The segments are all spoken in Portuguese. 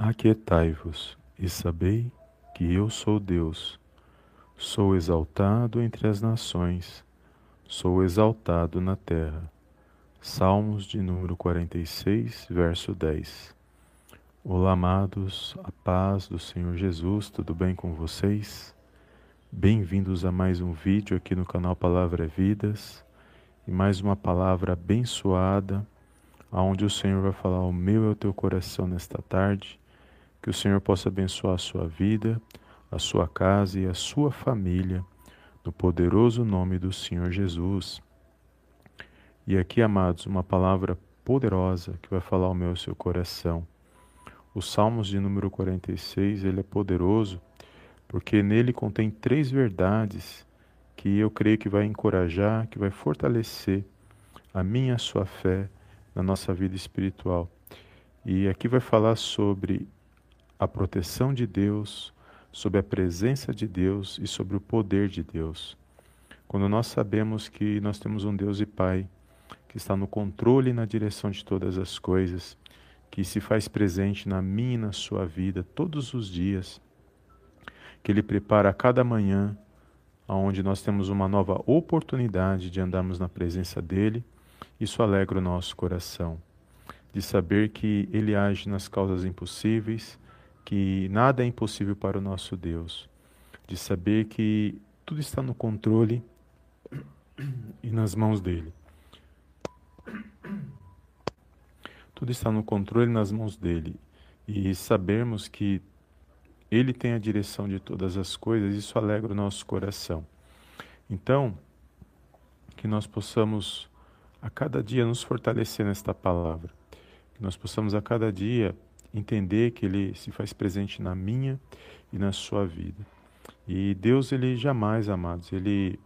Aquietai-vos e sabei que eu sou Deus. Sou exaltado entre as nações, sou exaltado na terra. Salmos de número 46, verso 10. Olá, amados, a paz do Senhor Jesus, tudo bem com vocês? Bem-vindos a mais um vídeo aqui no canal Palavra é Vidas e mais uma palavra abençoada, aonde o Senhor vai falar o meu e o teu coração nesta tarde que o Senhor possa abençoar a sua vida, a sua casa e a sua família, no poderoso nome do Senhor Jesus. E aqui, amados, uma palavra poderosa que vai falar ao meu e seu coração. O Salmos de número 46, ele é poderoso porque nele contém três verdades que eu creio que vai encorajar, que vai fortalecer a minha a sua fé na nossa vida espiritual. E aqui vai falar sobre a proteção de Deus, sobre a presença de Deus e sobre o poder de Deus. Quando nós sabemos que nós temos um Deus e Pai que está no controle e na direção de todas as coisas, que se faz presente na minha e na sua vida todos os dias, que Ele prepara a cada manhã, onde nós temos uma nova oportunidade de andarmos na presença dEle, isso alegra o nosso coração, de saber que Ele age nas causas impossíveis, que nada é impossível para o nosso Deus, de saber que tudo está no controle e nas mãos dele. Tudo está no controle e nas mãos dele. E sabermos que ele tem a direção de todas as coisas, isso alegra o nosso coração. Então, que nós possamos a cada dia nos fortalecer nesta palavra, que nós possamos a cada dia entender que ele se faz presente na minha e na sua vida. E Deus, ele jamais, amados, ele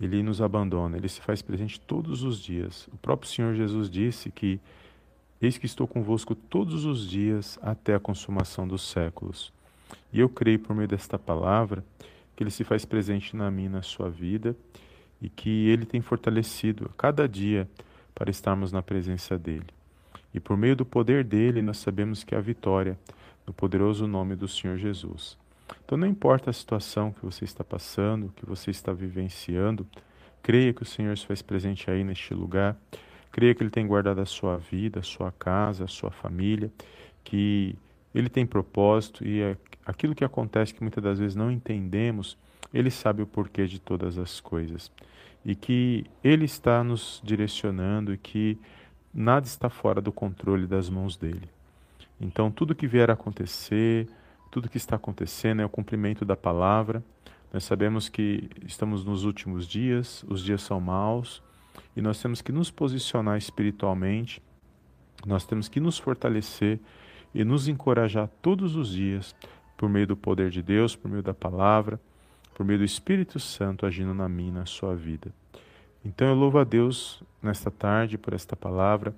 ele nos abandona, ele se faz presente todos os dias. O próprio Senhor Jesus disse que eis que estou convosco todos os dias até a consumação dos séculos. E eu creio por meio desta palavra que ele se faz presente na minha na sua vida e que ele tem fortalecido a cada dia para estarmos na presença dele. E por meio do poder dele, nós sabemos que há vitória no poderoso nome do Senhor Jesus. Então, não importa a situação que você está passando, que você está vivenciando, creia que o Senhor se faz presente aí neste lugar. Creia que Ele tem guardado a sua vida, a sua casa, a sua família, que Ele tem propósito e é aquilo que acontece que muitas das vezes não entendemos, Ele sabe o porquê de todas as coisas. E que Ele está nos direcionando e que nada está fora do controle das mãos dele. Então, tudo que vier a acontecer, tudo que está acontecendo é o cumprimento da palavra. Nós sabemos que estamos nos últimos dias, os dias são maus, e nós temos que nos posicionar espiritualmente, nós temos que nos fortalecer e nos encorajar todos os dias por meio do poder de Deus, por meio da palavra, por meio do Espírito Santo agindo na minha na sua vida. Então eu louvo a Deus nesta tarde por esta palavra,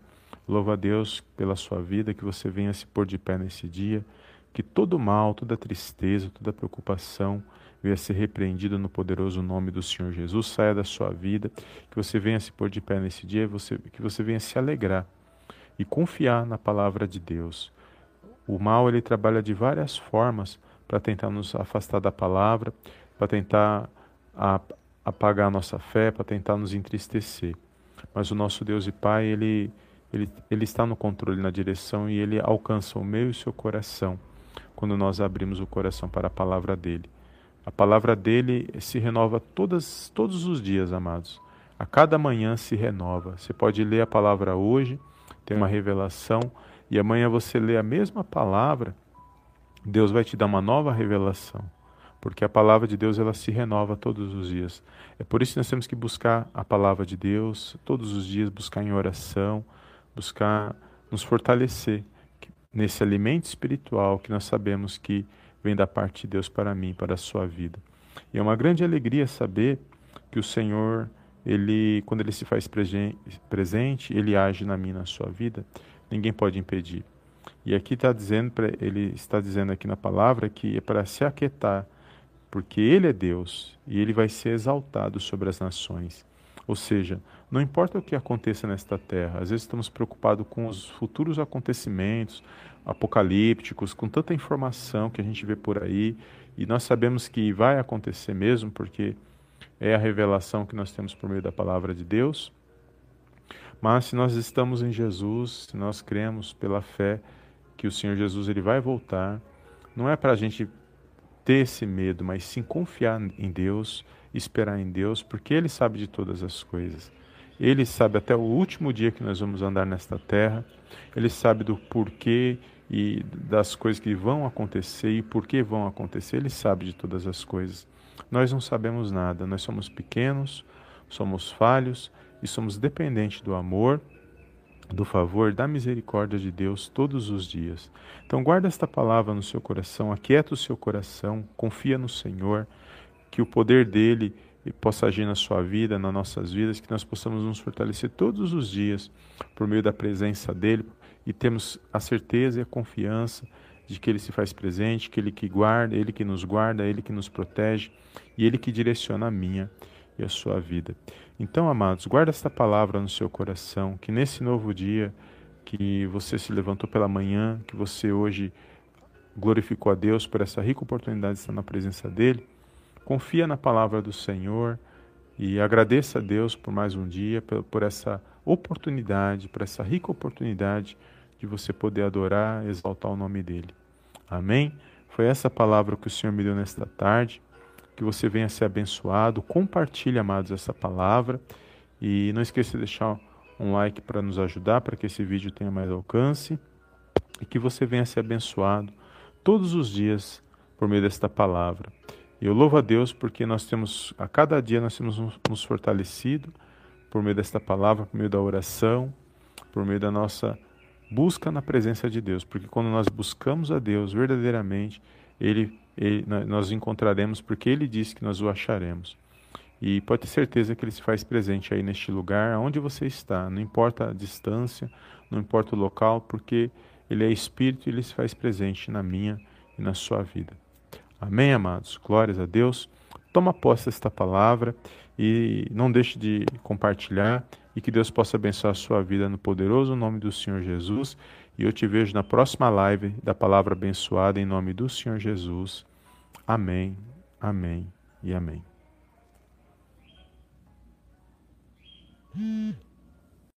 louvo a Deus pela sua vida, que você venha se pôr de pé nesse dia, que todo mal, toda tristeza, toda preocupação venha ser repreendido no poderoso nome do Senhor Jesus, saia da sua vida, que você venha se pôr de pé nesse dia, você, que você venha se alegrar e confiar na palavra de Deus. O mal ele trabalha de várias formas para tentar nos afastar da palavra, para tentar a, apagar a nossa fé, para tentar nos entristecer. Mas o nosso Deus e Pai, ele, ele, ele está no controle, na direção e ele alcança o meu e o seu coração quando nós abrimos o coração para a palavra dele. A palavra dele se renova todas, todos os dias, amados. A cada manhã se renova. Você pode ler a palavra hoje, tem uma revelação, e amanhã você lê a mesma palavra, Deus vai te dar uma nova revelação porque a palavra de Deus ela se renova todos os dias. É por isso que nós temos que buscar a palavra de Deus todos os dias, buscar em oração, buscar nos fortalecer nesse alimento espiritual que nós sabemos que vem da parte de Deus para mim, para a sua vida. E é uma grande alegria saber que o Senhor, ele, quando ele se faz presente, ele age na minha, na sua vida. Ninguém pode impedir. E aqui está dizendo, ele está dizendo aqui na palavra que é para se aquietar, porque ele é Deus e ele vai ser exaltado sobre as nações. Ou seja, não importa o que aconteça nesta terra, às vezes estamos preocupados com os futuros acontecimentos apocalípticos, com tanta informação que a gente vê por aí, e nós sabemos que vai acontecer mesmo, porque é a revelação que nós temos por meio da palavra de Deus. Mas se nós estamos em Jesus, se nós cremos pela fé que o Senhor Jesus ele vai voltar, não é para a gente ter esse medo, mas sim confiar em Deus, esperar em Deus, porque Ele sabe de todas as coisas. Ele sabe até o último dia que nós vamos andar nesta terra, Ele sabe do porquê e das coisas que vão acontecer e por que vão acontecer, Ele sabe de todas as coisas. Nós não sabemos nada, nós somos pequenos, somos falhos e somos dependentes do amor do favor, da misericórdia de Deus todos os dias. Então, guarda esta palavra no seu coração, aquieta o seu coração, confia no Senhor, que o poder dele possa agir na sua vida, nas nossas vidas, que nós possamos nos fortalecer todos os dias por meio da presença dele e temos a certeza e a confiança de que ele se faz presente, que ele que guarda, ele que nos guarda, ele que nos protege e ele que direciona a minha e a sua vida. Então, amados, guarda esta palavra no seu coração, que nesse novo dia que você se levantou pela manhã, que você hoje glorificou a Deus por essa rica oportunidade de estar na presença dele, confia na palavra do Senhor e agradeça a Deus por mais um dia, por essa oportunidade, por essa rica oportunidade de você poder adorar, exaltar o nome dele. Amém? Foi essa palavra que o Senhor me deu nesta tarde que você venha ser abençoado. Compartilhe, amados, essa palavra. E não esqueça de deixar um like para nos ajudar, para que esse vídeo tenha mais alcance. E que você venha ser abençoado todos os dias por meio desta palavra. E eu louvo a Deus porque nós temos, a cada dia nós temos nos fortalecido por meio desta palavra, por meio da oração, por meio da nossa busca na presença de Deus. Porque quando nós buscamos a Deus verdadeiramente, Ele ele, nós encontraremos porque ele disse que nós o acharemos. E pode ter certeza que ele se faz presente aí neste lugar, onde você está, não importa a distância, não importa o local, porque ele é espírito e ele se faz presente na minha e na sua vida. Amém, amados? Glórias a Deus. Toma posse desta palavra e não deixe de compartilhar e que Deus possa abençoar a sua vida no poderoso nome do Senhor Jesus e eu te vejo na próxima live da palavra abençoada em nome do Senhor Jesus. Amém, amém e amém.